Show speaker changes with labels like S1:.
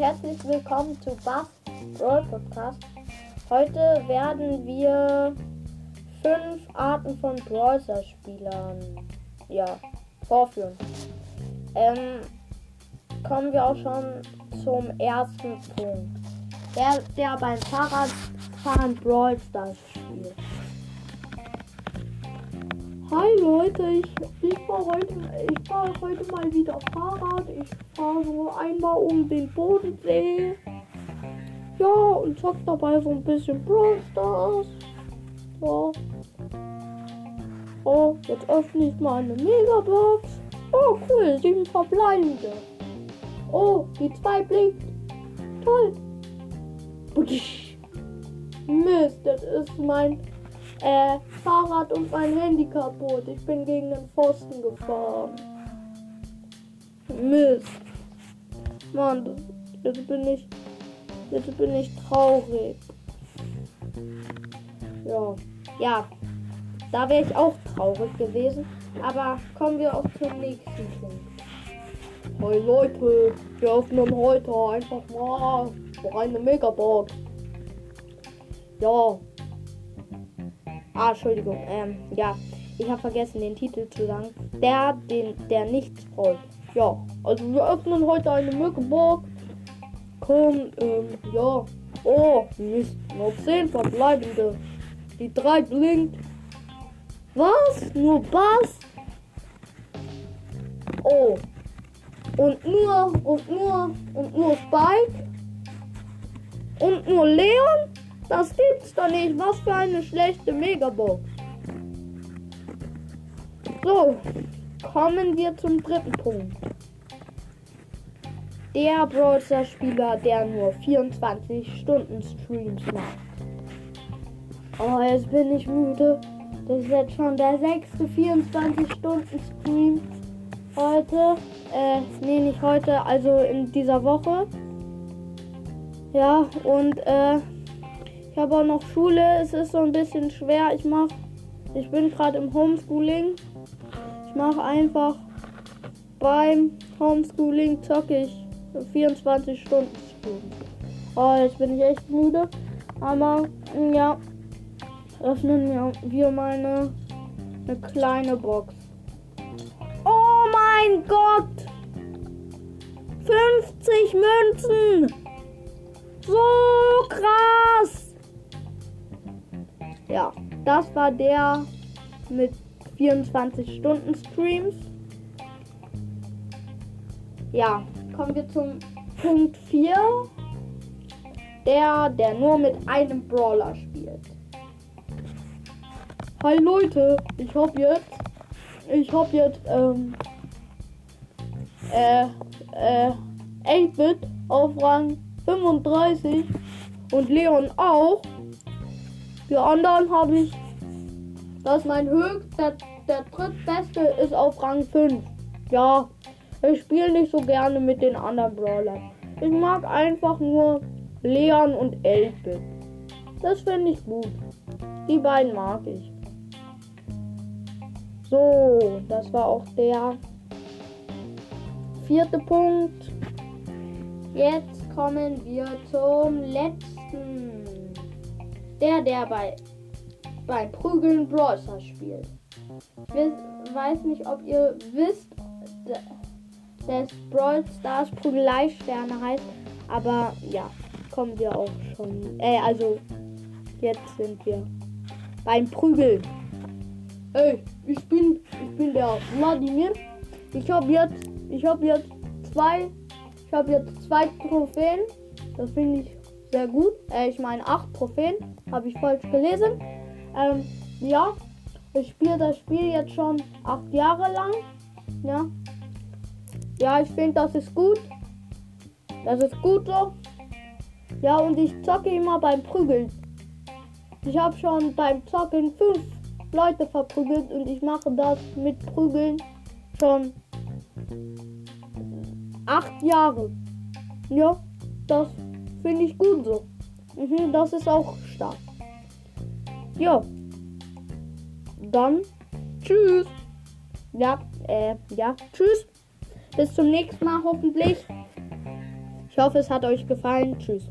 S1: herzlich willkommen zu Bass Brawl Podcast. Heute werden wir fünf Arten von Brawler Spielern ja, vorführen. Ähm, kommen wir auch schon zum ersten Punkt. Der, der beim Fahrradfahren Brawl Stars spielt.
S2: Hi Leute, ich, ich fahre heute, fahr heute mal wieder Fahrrad. Ich fahre so einmal um den Bodensee. Ja, und zock dabei so ein bisschen Brawl Stars. Ja. Oh, jetzt öffne ich mal eine Megabox. Oh, cool, sieben verbleibende. Oh, die zwei blinkt. Toll. Mist, das ist mein äh, Fahrrad und mein Handy kaputt. Ich bin gegen den Pfosten gefahren. Mist. Mann, jetzt bin ich. Jetzt bin ich traurig.
S1: Ja. Ja. Da wäre ich auch traurig gewesen. Aber kommen wir auch zum nächsten Punkt.
S2: Hey Leute, wir öffnen heute einfach mal eine Megabox.
S1: Ja, Ah, Entschuldigung. Ähm, ja. Ich habe vergessen, den Titel zu sagen. Der, den, der nichts freut.
S2: Ja, also wir öffnen heute eine Mückenburg. Komm, ähm, ja. Oh, Mist. Nur 10 verbleibende. Die 3 blinkt.
S1: Was? Nur Bass? Oh. Und nur, und nur, und nur Spike? Und nur Leon? Das gibt's doch nicht. Was für eine schlechte Megabox. So, kommen wir zum dritten Punkt. Der Browser-Spieler, der nur 24 Stunden Streams macht. Oh, jetzt bin ich müde. Das ist jetzt schon der sechste 24 Stunden Stream heute. Äh, nee, nicht heute, also in dieser Woche. Ja, und äh, ich habe auch noch Schule. Es ist so ein bisschen schwer. Ich mache, ich bin gerade im Homeschooling. Ich mache einfach beim Homeschooling zocke ich 24 Stunden. Oh, jetzt bin ich echt müde. Aber ja, öffnen wir mal eine, eine kleine Box. Oh mein Gott! 50 Münzen! So krass! Ja, das war der mit 24 Stunden Streams. Ja, kommen wir zum Punkt 4. Der, der nur mit einem Brawler spielt.
S2: Hi Leute, ich hab jetzt, ich hab jetzt, ähm, äh, äh, 8-Bit auf Rang 35 und Leon auch. Die anderen habe ich. Das ist mein höchst. Der, drittbeste ist auf Rang 5. Ja, ich spiele nicht so gerne mit den anderen Brawlern. Ich mag einfach nur Leon und Elbit. Das finde ich gut. Die beiden mag ich. So, das war auch der vierte Punkt. Jetzt kommen wir zum letzten der, der bei beim Prügeln Brawler spielt. Ich weiß nicht, ob ihr wisst, dass Brawl Stars Prügelei-Sterne heißt, aber ja, kommen wir auch schon. Äh, also jetzt sind wir beim Prügeln. Ey, ich bin, ich bin der Vladimir. Ich habe jetzt, ich habe jetzt zwei, ich habe jetzt zwei Trophäen. Das finde ich sehr gut. Äh, ich meine acht Trophäen. Habe ich falsch gelesen. Ähm, ja, ich spiele das Spiel jetzt schon acht Jahre lang. Ja. Ja, ich finde, das ist gut. Das ist gut so. Ja, und ich zocke immer beim Prügeln. Ich habe schon beim Zocken fünf Leute verprügelt und ich mache das mit Prügeln schon acht Jahre. Ja, das finde ich gut so. Mhm, das ist auch stark. Ja. Dann tschüss. Ja, äh, ja, tschüss. Bis zum nächsten Mal hoffentlich.
S1: Ich hoffe, es hat euch gefallen. Tschüss.